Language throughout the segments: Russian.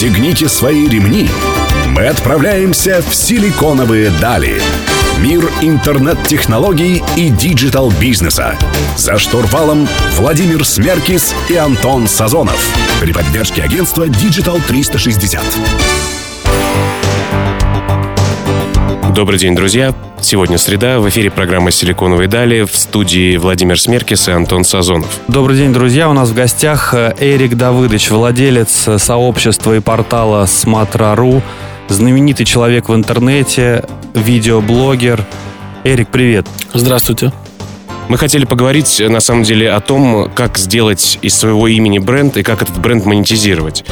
Пристегните свои ремни. Мы отправляемся в силиконовые дали. Мир интернет-технологий и диджитал-бизнеса. За штурвалом Владимир Смеркис и Антон Сазонов. При поддержке агентства Digital 360. Добрый день, друзья. Сегодня среда. В эфире программа «Силиконовые дали». В студии Владимир Смеркис и Антон Сазонов. Добрый день, друзья. У нас в гостях э, Эрик Давыдович, владелец э, сообщества и портала «Смотра.ру», знаменитый человек в интернете, видеоблогер. Эрик, привет. Здравствуйте. Мы хотели поговорить, на самом деле, о том, как сделать из своего имени бренд и как этот бренд монетизировать.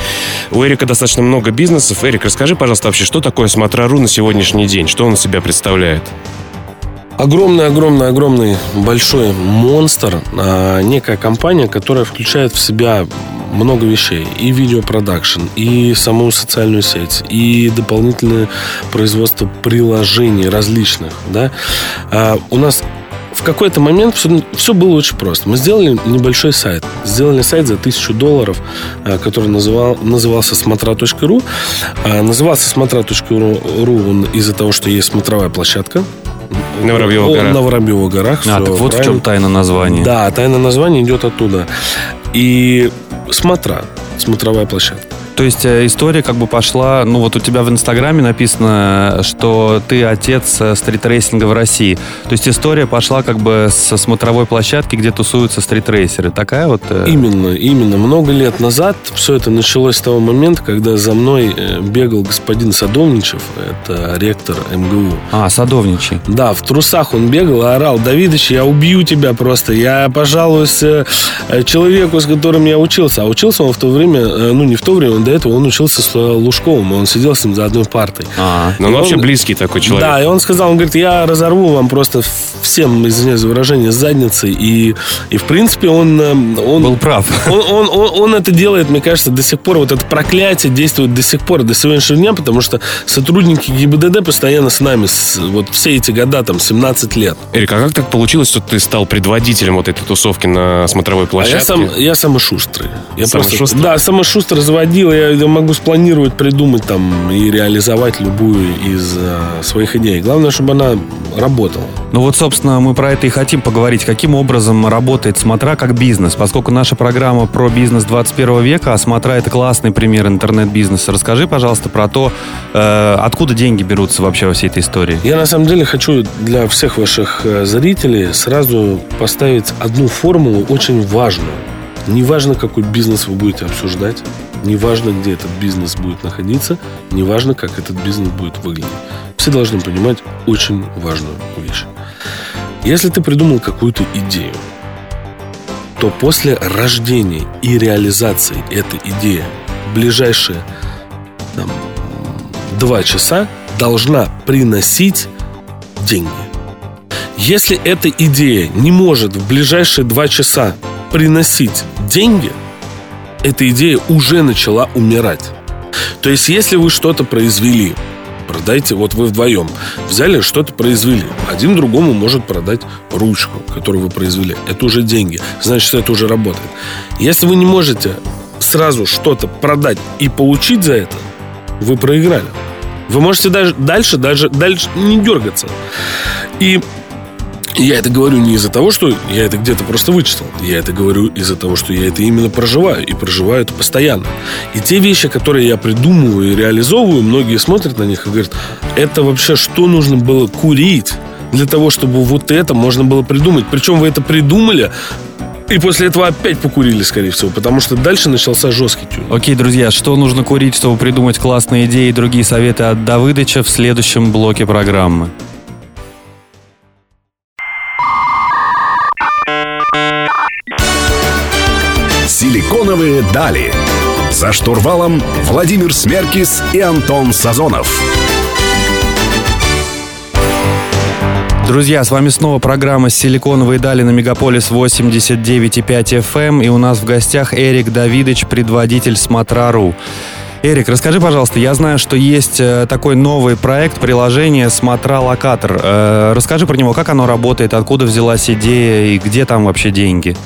У Эрика достаточно много бизнесов. Эрик, расскажи, пожалуйста, вообще, что такое Смотра.ру на сегодняшний день? Что он из себя представляет? Огромный, огромный, огромный большой монстр, а, некая компания, которая включает в себя много вещей. И видеопродакшн, и саму социальную сеть, и дополнительное производство приложений различных. Да? А, у нас в какой-то момент все, все было очень просто. Мы сделали небольшой сайт. Сделали сайт за тысячу долларов, э, который называл, назывался смотра.ру. А, назывался смотра.ру он из-за того, что есть смотровая площадка. На Воробьевых горах. На Воробьевых горах. А, так вот правильно. в чем тайна названия. Да, тайна названия идет оттуда. И смотра, смотровая площадка. То есть э, история как бы пошла, ну вот у тебя в Инстаграме написано, что ты отец э, стритрейсинга в России. То есть история пошла как бы со смотровой площадки, где тусуются стритрейсеры. Такая вот... Э, именно, именно. Много лет назад все это началось с того момента, когда за мной бегал господин Садовничев, это ректор МГУ. А, Садовничий. Да, в трусах он бегал и орал, Давидыч, я убью тебя просто, я пожалуюсь человеку, с которым я учился. А учился он в то время, ну не в то время, он до этого он учился с Лужковым, он сидел с ним за одной партой. А, ну он вообще близкий такой человек. Да, и он сказал, он говорит, я разорву вам просто всем, извиняюсь за выражение, задницы. И, и в принципе он... Э, он Был прав. Он, он, он, он это делает, мне кажется, до сих пор. Вот это проклятие действует до сих пор, до сегодняшнего дня, потому что сотрудники ГИБДД постоянно с нами, с, вот все эти года, там, 17 лет. Эрик, а как так получилось, что ты стал предводителем вот этой тусовки на смотровой площадке? А я, сам, я самый шустрый. Я самый просто, шустрый? Да, самый шустрый заводил я могу спланировать, придумать там и реализовать любую из э, своих идей. Главное, чтобы она работала. Ну вот, собственно, мы про это и хотим поговорить. Каким образом работает Смотра как бизнес? Поскольку наша программа про бизнес 21 века, а Смотра это классный пример интернет-бизнеса. Расскажи, пожалуйста, про то, э, откуда деньги берутся вообще во всей этой истории. Я на самом деле хочу для всех ваших э, зрителей сразу поставить одну формулу очень важную. Неважно, какой бизнес вы будете обсуждать, неважно, где этот бизнес будет находиться, неважно, как этот бизнес будет выглядеть. Все должны понимать очень важную вещь. Если ты придумал какую-то идею, то после рождения и реализации этой идеи ближайшие там, два часа должна приносить деньги. Если эта идея не может в ближайшие два часа приносить деньги, эта идея уже начала умирать. То есть, если вы что-то произвели, продайте, вот вы вдвоем взяли, что-то произвели. Один другому может продать ручку, которую вы произвели. Это уже деньги. Значит, это уже работает. Если вы не можете сразу что-то продать и получить за это, вы проиграли. Вы можете даже дальше, даже дальше не дергаться. И я это говорю не из-за того, что я это где-то просто вычитал. Я это говорю из-за того, что я это именно проживаю. И проживаю это постоянно. И те вещи, которые я придумываю и реализовываю, многие смотрят на них и говорят, это вообще что нужно было курить для того, чтобы вот это можно было придумать. Причем вы это придумали и после этого опять покурили, скорее всего, потому что дальше начался жесткий тюн. Окей, друзья, что нужно курить, чтобы придумать классные идеи и другие советы от Давыдыча в следующем блоке программы. «Силиконовые дали». За штурвалом Владимир Смеркис и Антон Сазонов. Друзья, с вами снова программа «Силиконовые дали» на Мегаполис 89,5 FM. Эм. И у нас в гостях Эрик Давидович, предводитель Смотра.ру. Эрик, расскажи, пожалуйста, я знаю, что есть э, такой новый проект, приложение «Смотра Локатор». Э, расскажи про него, как оно работает, откуда взялась идея и где там вообще деньги?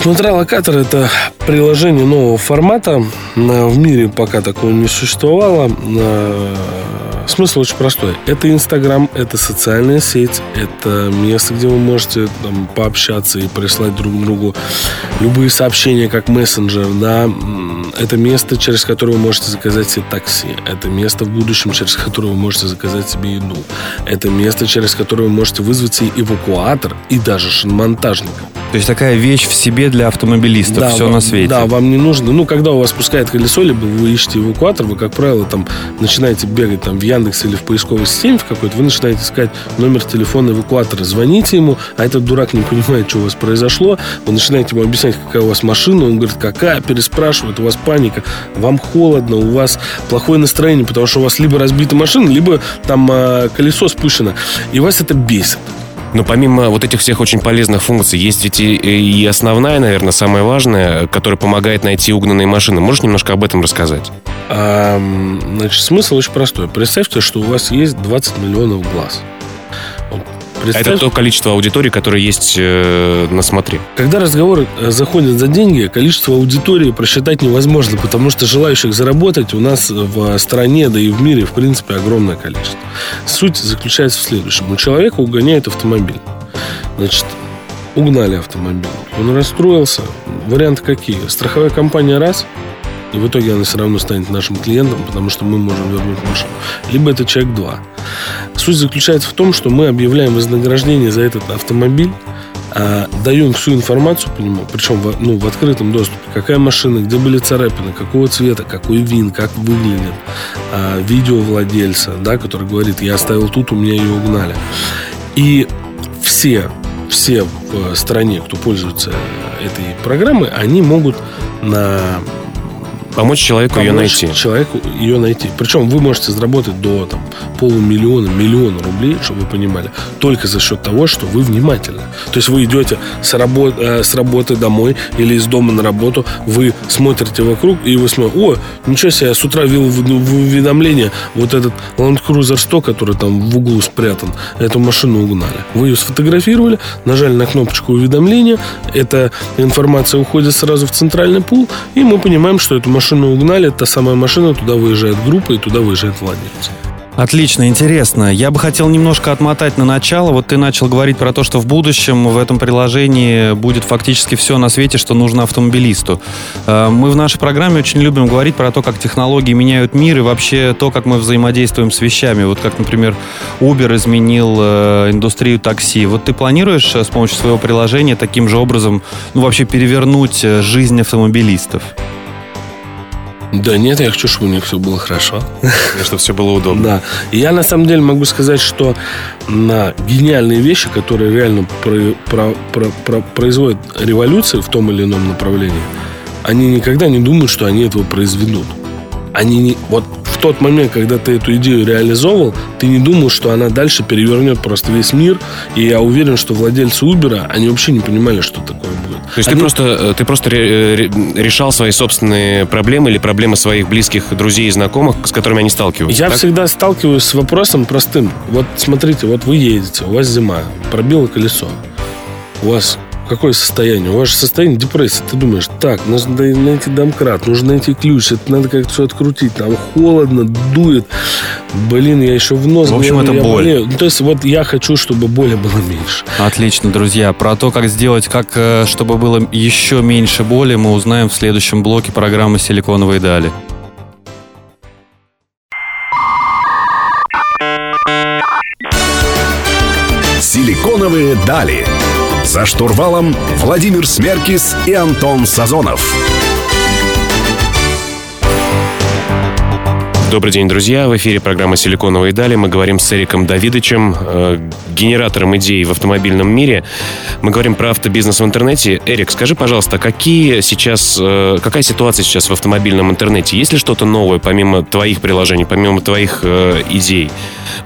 Смотря-локатор – это приложение нового формата. В мире пока такого не существовало. Смысл очень простой. Это Инстаграм, это социальная сеть, это место, где вы можете там, пообщаться и прислать друг другу любые сообщения, как мессенджер, да. Это место, через которое вы можете заказать себе такси. Это место в будущем, через которое вы можете заказать себе еду. Это место, через которое вы можете вызвать себе эвакуатор и даже шиномонтажника. То есть такая вещь в себе для автомобилистов, да, все вам, на свете. Да, вам не нужно. Ну, когда у вас спускает колесо, либо вы ищете эвакуатор, вы, как правило, там начинаете бегать там в Яндекс или в поисковой системе в какой-то, вы начинаете искать номер телефона эвакуатора, звоните ему, а этот дурак не понимает, что у вас произошло, вы начинаете ему объяснять, какая у вас машина, он говорит, какая, переспрашивает, у вас паника, вам холодно, у вас плохое настроение, потому что у вас либо разбита машина, либо там э, колесо спущено, и вас это бесит. Но помимо вот этих всех очень полезных функций, есть ведь и, и основная, наверное, самая важная, которая помогает найти угнанные машины. Можешь немножко об этом рассказать? А, значит, смысл очень простой. Представьте, что у вас есть 20 миллионов глаз. Представь... Это то количество аудитории, которое есть э, на смотре. Когда разговоры э, заходят за деньги, количество аудитории просчитать невозможно, потому что желающих заработать у нас в стране, да и в мире, в принципе, огромное количество. Суть заключается в следующем. У человека угоняют автомобиль. Значит, угнали автомобиль. Он расстроился. Варианты какие? Страховая компания раз – и в итоге она все равно станет нашим клиентом, потому что мы можем вернуть машину. Либо это человек 2. Суть заключается в том, что мы объявляем вознаграждение за этот автомобиль, а, даем всю информацию по нему, причем в, ну, в открытом доступе, какая машина, где были царапины, какого цвета, какой вин, как выглядит, а, видео владельца, да, который говорит, я оставил тут, у меня ее угнали. И все, все в стране, кто пользуется этой программой, они могут на Помочь человеку помочь ее найти. человеку ее найти. Причем вы можете заработать до там, полумиллиона, миллиона рублей, чтобы вы понимали, только за счет того, что вы внимательны. То есть вы идете с, работ, э, с работы домой или из дома на работу, вы смотрите вокруг, и вы смотрите, о, ничего себе, я с утра видел в, уведомление, вот этот Land Cruiser 100, который там в углу спрятан, эту машину угнали. Вы ее сфотографировали, нажали на кнопочку уведомления, эта информация уходит сразу в центральный пул, и мы понимаем, что эту машину угнали, та самая машина, туда выезжает группа и туда выезжает владелец. Отлично, интересно. Я бы хотел немножко отмотать на начало. Вот ты начал говорить про то, что в будущем в этом приложении будет фактически все на свете, что нужно автомобилисту. Э, мы в нашей программе очень любим говорить про то, как технологии меняют мир и вообще то, как мы взаимодействуем с вещами. Вот как, например, Uber изменил э, индустрию такси. Вот ты планируешь э, с помощью своего приложения таким же образом ну, вообще перевернуть жизнь автомобилистов? Да нет, я хочу, чтобы у них все было хорошо. И чтобы все было удобно. Да. Я на самом деле могу сказать, что на гениальные вещи, которые реально про, про, про, про, производят революции в том или ином направлении, они никогда не думают, что они этого произведут. Они не... Вот в тот момент, когда ты эту идею реализовал, ты не думал, что она дальше перевернет просто весь мир. И я уверен, что владельцы Uber, они вообще не понимали, что такое будет. То есть они... ты просто, э, ты просто э, решал свои собственные проблемы или проблемы своих близких друзей и знакомых, с которыми они сталкиваются? Я так? всегда сталкиваюсь с вопросом простым. Вот смотрите, вот вы едете, у вас зима, пробило колесо. У вас какое состояние? У вас же состояние депрессии. Ты думаешь, так, нужно найти домкрат, нужно найти ключ, это надо как-то все открутить. Там холодно, дует. Блин, я еще в нос. В общем, это боль. Болею. Ну, то есть вот я хочу, чтобы боли было меньше. Отлично, друзья. Про то, как сделать, как э, чтобы было еще меньше боли, мы узнаем в следующем блоке программы «Силиконовые дали». «Силиконовые дали». За штурвалом Владимир Смеркис и Антон Сазонов. Добрый день, друзья. В эфире программа «Силиконовые дали». Мы говорим с Эриком Давидычем, э, генератором идей в автомобильном мире. Мы говорим про автобизнес в интернете. Эрик, скажи, пожалуйста, какие сейчас, э, какая ситуация сейчас в автомобильном интернете? Есть ли что-то новое, помимо твоих приложений, помимо твоих э, идей?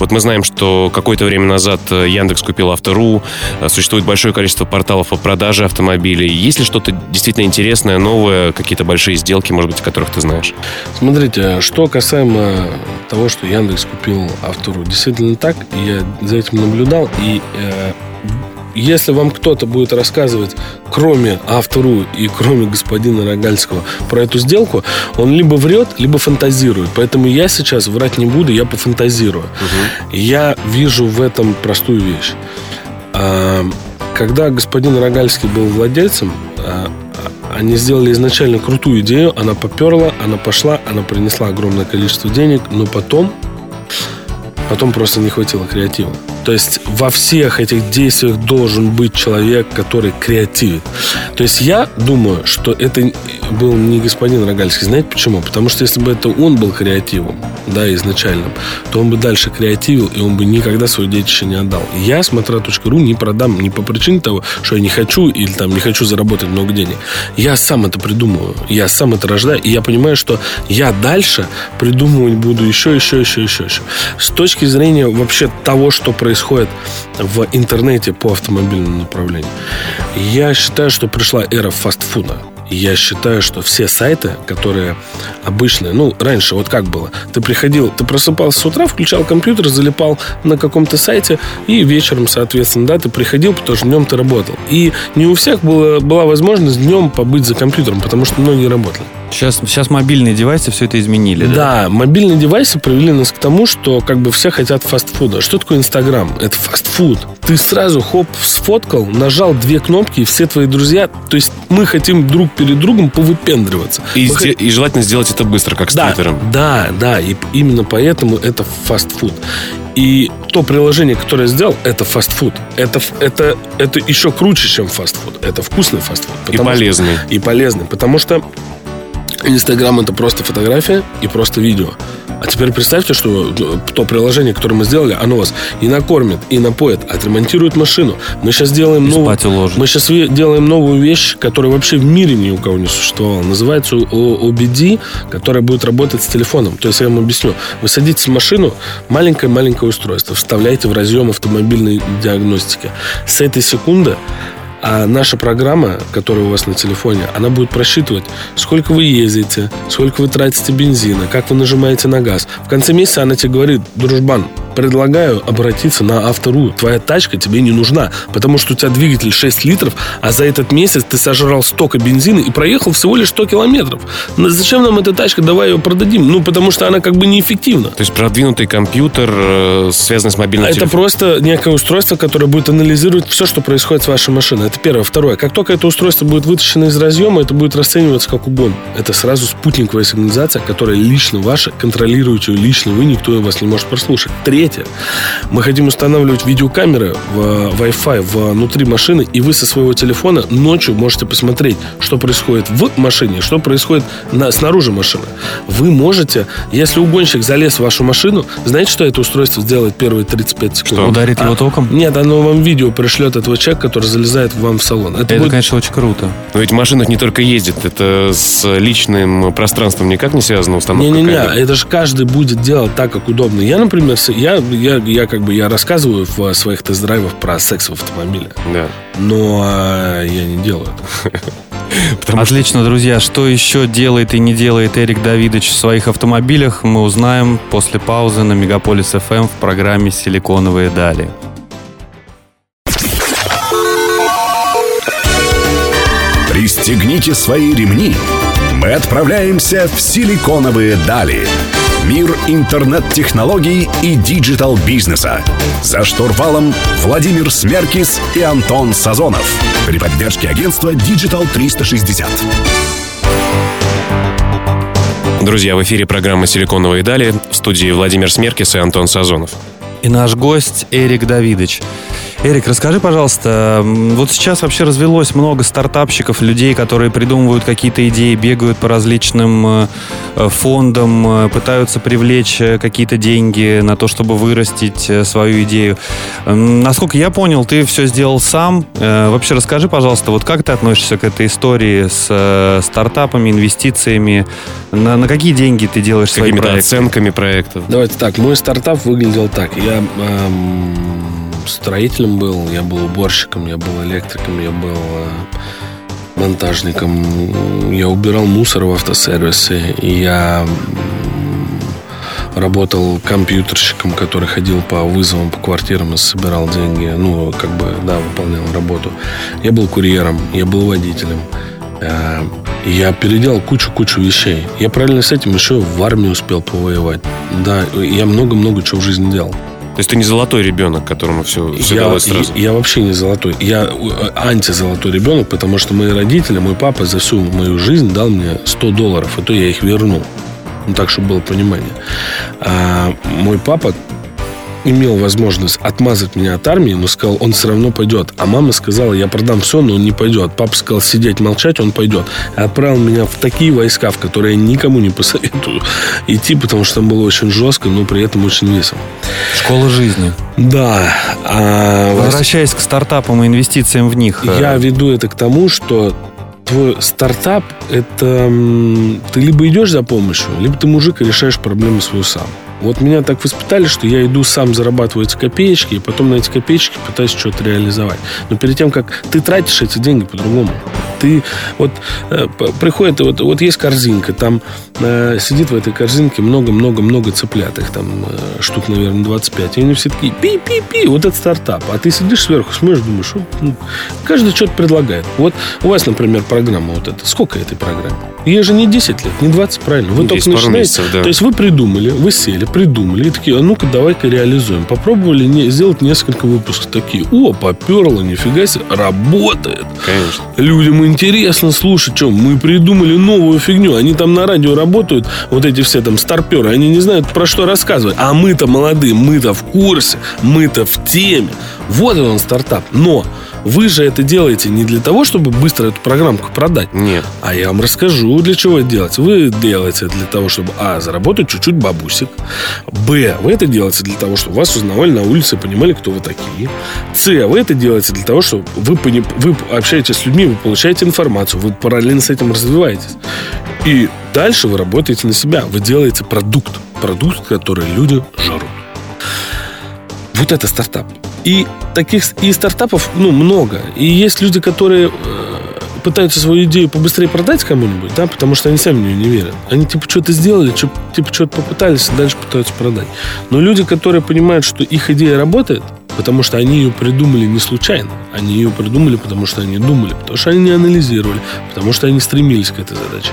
Вот мы знаем, что какое-то время назад э, Яндекс купил Автору, э, существует большое количество порталов по продаже автомобилей. Есть ли что-то действительно интересное, новое, какие-то большие сделки, может быть, о которых ты знаешь? Смотрите, что касаемо того, что Яндекс купил Автору, действительно так, я за этим наблюдал, и э, если вам кто-то будет рассказывать, кроме автору и кроме господина Рогальского, про эту сделку, он либо врет, либо фантазирует. Поэтому я сейчас врать не буду, я пофантазирую. Угу. Я вижу в этом простую вещь. А, когда господин Рогальский был владельцем, а, они сделали изначально крутую идею, она поперла, она пошла, она принесла огромное количество денег, но потом, потом просто не хватило креатива. То есть во всех этих действиях должен быть человек, который креативит. То есть я думаю, что это был не господин Рогальский. Знаете почему? Потому что если бы это он был креативом, да, изначальным, то он бы дальше креативил, и он бы никогда свое детище не отдал. Я смотра.ру не продам не по причине того, что я не хочу или там не хочу заработать много денег. Я сам это придумываю. Я сам это рождаю. И я понимаю, что я дальше придумывать буду еще, еще, еще, еще, еще. С точки зрения вообще того, что происходит в интернете по автомобильному направлению. Я считаю, что пришла эра фастфуда. Я считаю, что все сайты, которые обычные, ну, раньше вот как было, ты приходил, ты просыпался с утра, включал компьютер, залипал на каком-то сайте, и вечером, соответственно, да, ты приходил, потому что днем ты работал. И не у всех было, была возможность днем побыть за компьютером, потому что многие работали. Сейчас, сейчас мобильные девайсы все это изменили, да? Да, мобильные девайсы привели нас к тому, что как бы все хотят фастфуда. Что такое Инстаграм? Это фастфуд. Ты сразу, хоп, сфоткал, нажал две кнопки, и все твои друзья... То есть мы хотим друг перед другом повыпендриваться. И, мы и желательно сделать это быстро, как с да, Твиттером. Да, да, и именно поэтому это фастфуд. И то приложение, которое я сделал, это фастфуд. Это, это, это еще круче, чем фастфуд. Это вкусный фастфуд. И полезный. Что, и полезный. Потому что Инстаграм это просто фотография и просто видео. А теперь представьте, что ну, то приложение, которое мы сделали, оно вас и накормит, и напоит, отремонтирует машину. Мы сейчас делаем новую, мы сейчас делаем новую вещь, которая вообще в мире ни у кого не существовала. Называется OBD, которая будет работать с телефоном. То есть я вам объясню. Вы садитесь в машину, маленькое-маленькое устройство, вставляете в разъем автомобильной диагностики. С этой секунды а наша программа, которая у вас на телефоне, она будет просчитывать, сколько вы ездите, сколько вы тратите бензина, как вы нажимаете на газ. В конце месяца она тебе говорит, дружбан, предлагаю обратиться на Автору. Твоя тачка тебе не нужна, потому что у тебя двигатель 6 литров, а за этот месяц ты сожрал столько бензина и проехал всего лишь 100 километров. Но зачем нам эта тачка? Давай ее продадим. Ну, потому что она как бы неэффективна. То есть продвинутый компьютер, э, связанный с мобильным Это телефоном. просто некое устройство, которое будет анализировать все, что происходит с вашей машиной. Это первое. Второе. Как только это устройство будет вытащено из разъема, это будет расцениваться как угон. Это сразу спутниковая сигнализация, которая лично ваша, контролируете ее лично вы, никто вас не может прослушать. Третье Третье. Мы хотим устанавливать видеокамеры в Wi-Fi внутри машины, и вы со своего телефона ночью можете посмотреть, что происходит в машине, что происходит на, снаружи машины. Вы можете, если угонщик залез в вашу машину, знаете, что это устройство сделает первые 35 секунд? Что, ударит а, его током? Нет, оно вам видео пришлет этого человека, который залезает вам в салон. Это, это будет... конечно, очень круто. Но ведь машина не только ездит, это с личным пространством никак не связано установка. Не-не-не, это же каждый будет делать так, как удобно. Я, например, я я, я, как бы я рассказываю в своих тест-драйвах про секс в автомобиле. Да. Но а, я не делаю это. Потому Отлично, что... друзья. Что еще делает и не делает Эрик Давидович в своих автомобилях, мы узнаем после паузы на Мегаполис FM в программе «Силиконовые дали». Пристегните свои ремни. Мы отправляемся в «Силиконовые дали». Мир интернет-технологий и диджитал-бизнеса. За штурвалом Владимир Смеркис и Антон Сазонов. При поддержке агентства Digital 360. Друзья, в эфире программа «Силиконовые дали» в студии Владимир Смеркис и Антон Сазонов. И наш гость Эрик Давидович. Эрик, расскажи, пожалуйста, вот сейчас вообще развелось много стартапщиков, людей, которые придумывают какие-то идеи, бегают по различным э, э, фондам, э, пытаются привлечь какие-то деньги на то, чтобы вырастить свою идею. Насколько я понял, ты все сделал сам. Вообще расскажи, пожалуйста, вот как ты относишься к этой истории с стартапами, инвестициями? На, на какие деньги ты делаешь свои проекты? оценками проектов? Давайте так, мой стартап выглядел так. Я эм строителем был, я был уборщиком, я был электриком, я был э, монтажником. Я убирал мусор в автосервисе. И я работал компьютерщиком, который ходил по вызовам, по квартирам и собирал деньги. Ну, как бы, да, выполнял работу. Я был курьером, я был водителем. Э, я переделал кучу-кучу вещей. Я параллельно с этим еще в армии успел повоевать. Да, я много-много чего в жизни делал. То есть ты не золотой ребенок, которому все, все я, далось сразу? Я, я вообще не золотой. Я э, антизолотой ребенок, потому что мои родители, мой папа за всю мою жизнь дал мне 100 долларов, и то я их вернул. Ну, так, чтобы было понимание. А мой папа имел возможность отмазать меня от армии, но сказал, он все равно пойдет. А мама сказала, я продам все, но он не пойдет. Папа сказал, сидеть, молчать, он пойдет. И отправил меня в такие войска, в которые я никому не посоветую идти, потому что там было очень жестко, но при этом очень весело. Школа жизни. Да. А... Возвращаясь к стартапам и инвестициям в них. Я э, веду это к тому, что твой стартап это ты либо идешь за помощью, либо ты мужик и решаешь проблему свою сам. Вот меня так воспитали, что я иду сам зарабатывать копеечки, и потом на эти копеечки пытаюсь что-то реализовать. Но перед тем, как ты тратишь эти деньги по-другому, ты вот э, приходит, вот, вот есть корзинка, там э, сидит в этой корзинке много-много-много цыплят, их там э, штук, наверное, 25. И они все такие пи-пи-пи, вот это стартап. А ты сидишь сверху, смотришь, думаешь, ну, каждый что-то предлагает. Вот у вас, например, программа вот эта. Сколько этой программы? Ей же не 10 лет, не 20, правильно. Вы только начинаете. Месяцев, да. То есть вы придумали, вы сели, придумали. И такие, а ну-ка, давай-ка реализуем. Попробовали не, сделать несколько выпусков. Такие, о, поперло, нифига себе, работает. Конечно. Людям интересно слушать, что мы придумали новую фигню. Они там на радио работают, вот эти все там старперы, они не знают, про что рассказывать. А мы-то молодые, мы-то в курсе, мы-то в теме. Вот он стартап. Но вы же это делаете не для того, чтобы быстро эту программку продать. Нет. А я вам расскажу, для чего это делать. Вы делаете для того, чтобы, а, заработать чуть-чуть бабусик. Б, вы это делаете для того, чтобы вас узнавали на улице, понимали, кто вы такие. С, вы это делаете для того, чтобы вы, пони, вы общаетесь с людьми, вы получаете информацию, вы параллельно с этим развиваетесь. И дальше вы работаете на себя. Вы делаете продукт. Продукт, который люди жрут. Вот это стартап. И таких и стартапов, ну, много. И есть люди, которые э, пытаются свою идею побыстрее продать кому-нибудь, да, потому что они сами в нее не верят. Они типа что-то сделали, типа что-то попытались, и дальше пытаются продать. Но люди, которые понимают, что их идея работает, потому что они ее придумали не случайно, они ее придумали, потому что они думали, потому что они не анализировали, потому что они стремились к этой задаче.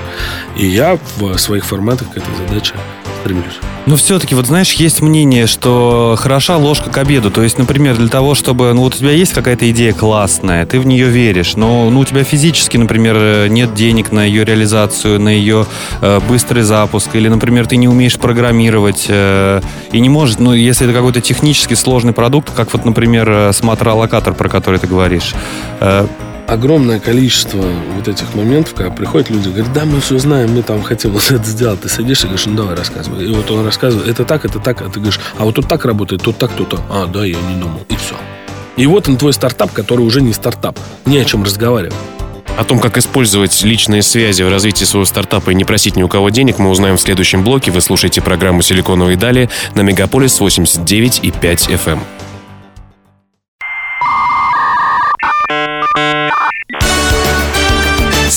И я в своих форматах к этой задаче стремлюсь. Но все-таки, вот знаешь, есть мнение, что хороша ложка к обеду. То есть, например, для того, чтобы... Ну, вот у тебя есть какая-то идея классная, ты в нее веришь, но ну, у тебя физически, например, нет денег на ее реализацию, на ее э, быстрый запуск, или, например, ты не умеешь программировать э, и не можешь, ну, если это какой-то технически сложный продукт, как вот, например, э, смотролокатор, про который ты говоришь, э, огромное количество вот этих моментов, когда приходят люди, говорят, да, мы все знаем, мы там хотим вот это сделать. Ты садишься и говоришь, ну давай рассказывай. И вот он рассказывает, это так, это так, а ты говоришь, а вот тут так работает, тут так, тут так. А, да, я не думал. И все. И вот он твой стартап, который уже не стартап. Не о чем разговаривать. О том, как использовать личные связи в развитии своего стартапа и не просить ни у кого денег, мы узнаем в следующем блоке. Вы слушаете программу «Силиконовые дали» на Мегаполис 89 и 5 FM.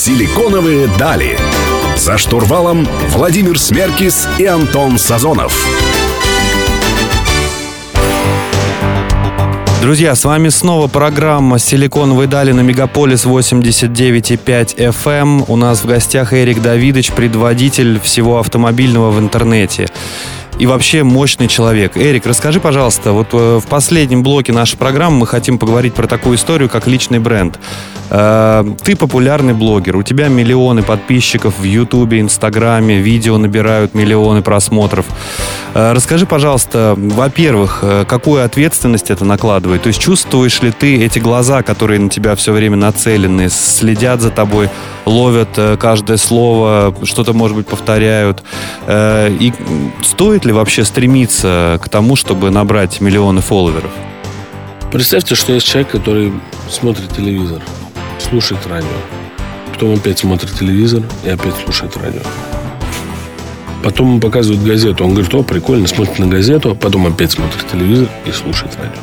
«Силиконовые дали». За штурвалом Владимир Смеркис и Антон Сазонов. Друзья, с вами снова программа «Силиконовые дали» на Мегаполис 89,5 FM. У нас в гостях Эрик Давидович, предводитель всего автомобильного в интернете и вообще мощный человек. Эрик, расскажи, пожалуйста, вот э, в последнем блоке нашей программы мы хотим поговорить про такую историю, как личный бренд. Э, ты популярный блогер, у тебя миллионы подписчиков в Ютубе, Инстаграме, видео набирают миллионы просмотров. Э, расскажи, пожалуйста, во-первых, какую ответственность это накладывает? То есть чувствуешь ли ты эти глаза, которые на тебя все время нацелены, следят за тобой, ловят каждое слово, что-то, может быть, повторяют? И стоит ли вообще стремиться к тому, чтобы набрать миллионы фолловеров? Представьте, что есть человек, который смотрит телевизор, слушает радио. Потом опять смотрит телевизор и опять слушает радио. Потом ему показывают газету. Он говорит, о, прикольно, смотрит на газету. Потом опять смотрит телевизор и слушает радио.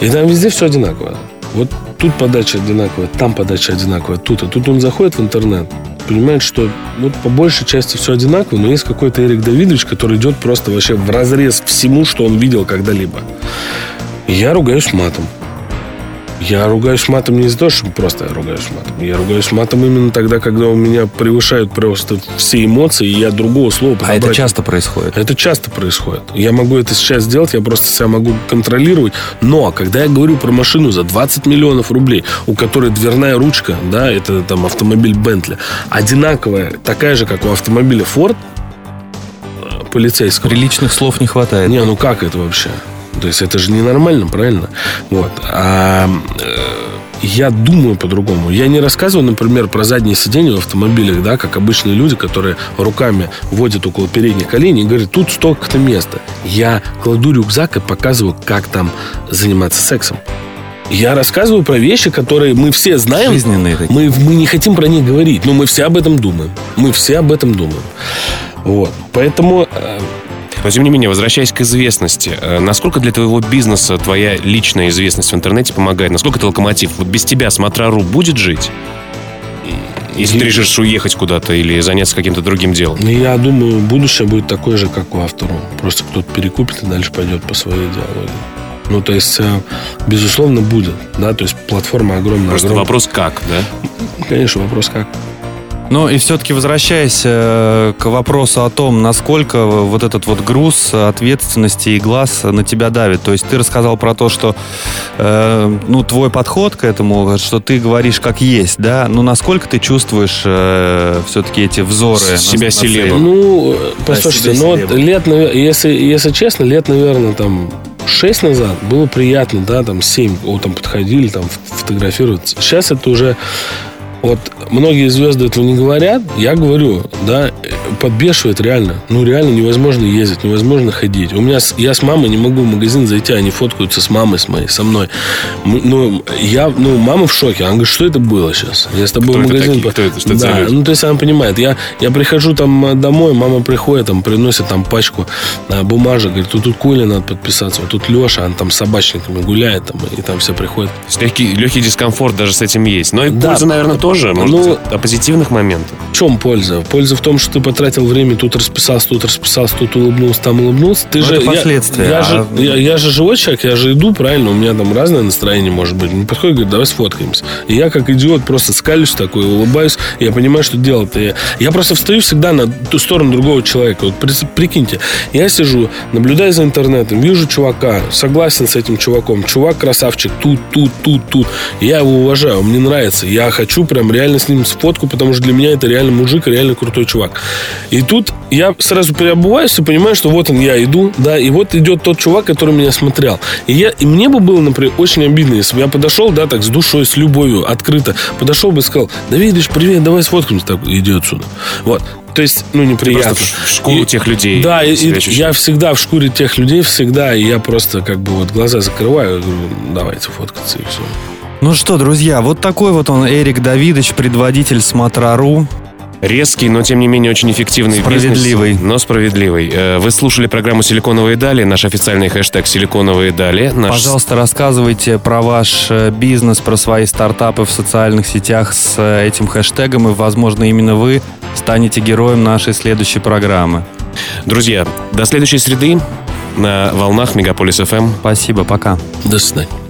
И там везде все одинаково. Вот тут подача одинаковая, там подача одинаковая, тут. А тут он заходит в интернет, понимает, что вот по большей части все одинаково, но есть какой-то Эрик Давидович, который идет просто вообще в разрез всему, что он видел когда-либо. И я ругаюсь матом. Я ругаюсь матом не из-за того, что просто я ругаюсь матом. Я ругаюсь матом именно тогда, когда у меня превышают просто все эмоции, и я другого слова подобрать. А это часто происходит? Это часто происходит. Я могу это сейчас сделать, я просто себя могу контролировать. Но когда я говорю про машину за 20 миллионов рублей, у которой дверная ручка, да, это там автомобиль Бентли, одинаковая, такая же, как у автомобиля Ford, э, полицейского. Приличных слов не хватает. Не, ну как это вообще? То есть это же ненормально, правильно? Вот. А э, я думаю по-другому. Я не рассказываю, например, про заднее сиденье в автомобилях, да, как обычные люди, которые руками водят около передних коленей и говорят, тут столько-то места. Я кладу рюкзак и показываю, как там заниматься сексом. Я рассказываю про вещи, которые мы все знаем. Жизненные такие. Мы, мы не хотим про них говорить, но мы все об этом думаем. Мы все об этом думаем. Вот. Поэтому э, но, тем не менее, возвращаясь к известности, э, насколько для твоего бизнеса твоя личная известность в интернете помогает? Насколько это локомотив? Вот без тебя Смотрару будет жить? Если ты решишь уехать куда-то или заняться каким-то другим делом? Ну, я думаю, будущее будет такое же, как у автора. Просто кто-то перекупит и дальше пойдет по своей идеологии. Ну, то есть, э, безусловно, будет, да, то есть платформа огромная. Просто огромная. вопрос как, да? Конечно, вопрос как. Ну и все-таки возвращаясь э, к вопросу о том, насколько вот этот вот груз ответственности и глаз на тебя давит. То есть ты рассказал про то, что э, ну твой подход к этому, что ты говоришь как есть, да. Ну насколько ты чувствуешь э, все-таки эти взоры? Себя селебом. Ну, послушайте, да, ну вот лет, если, если честно, лет, наверное, там 6 назад было приятно, да, там 7, о, там подходили, там фотографироваться. Сейчас это уже вот многие звезды этого не говорят, я говорю, да, подбешивает реально. Ну, реально невозможно ездить, невозможно ходить. У меня, я с мамой не могу в магазин зайти, они фоткаются с мамой, с моей, со мной. Ну, я, ну, мама в шоке. Она говорит, что это было сейчас? Я с тобой Кто в магазин... Это Кто это? Что да, это ну, то есть она понимает. Я, я прихожу там домой, мама приходит, там, приносит там пачку а, бумажек, говорит, тут, тут Коля надо подписаться, вот тут Леша, он там с собачниками гуляет, там, и там все приходят. Легкий, легкий дискомфорт даже с этим есть. Но и да, польза, наверное, тоже. Может, ну, о позитивных моментах. В чем польза? Польза в том, что ты потратил время, тут расписался, тут расписался, тут улыбнулся, там улыбнулся. Ты Но же, это последствия. Я, я, а... же, я, я же живой человек, я же иду, правильно, у меня там разное настроение может быть. Мне подходит, говорит, давай сфоткаемся. И я как идиот просто скалюсь такой, улыбаюсь, я понимаю, что делать-то я. Я просто встаю всегда на ту сторону другого человека. Вот прикиньте, я сижу, наблюдаю за интернетом, вижу чувака, согласен с этим чуваком. Чувак красавчик, тут, тут, тут, тут. Я его уважаю, мне нравится. Я хочу прям реально с ним фотку, потому что для меня это реально мужик, реально крутой чувак. И тут я сразу переобуваюсь и понимаю, что вот он, я иду, да, и вот идет тот чувак, который меня смотрел. И, я, и мне бы было, например, очень обидно, если бы я подошел, да, так с душой, с любовью, открыто, подошел бы и сказал, Давидыч, привет, давай сфоткаемся, так, иди отсюда. Вот. То есть, ну, неприятно. Ты в шкуру и, тех людей. Да, и, и я всегда в шкуре тех людей, всегда, и я просто как бы вот глаза закрываю, говорю, давайте фоткаться, и все. Ну что, друзья, вот такой вот он Эрик Давидович, предводитель Смотрару. Резкий, но тем не менее очень эффективный Справедливый. Бизнес, но справедливый. Э, вы слушали программу «Силиконовые дали», наш официальный хэштег «Силиконовые дали». Наш... Пожалуйста, рассказывайте про ваш э, бизнес, про свои стартапы в социальных сетях с э, этим хэштегом, и, возможно, именно вы станете героем нашей следующей программы. Друзья, до следующей среды на волнах Мегаполис ФМ. Спасибо, пока. До свидания.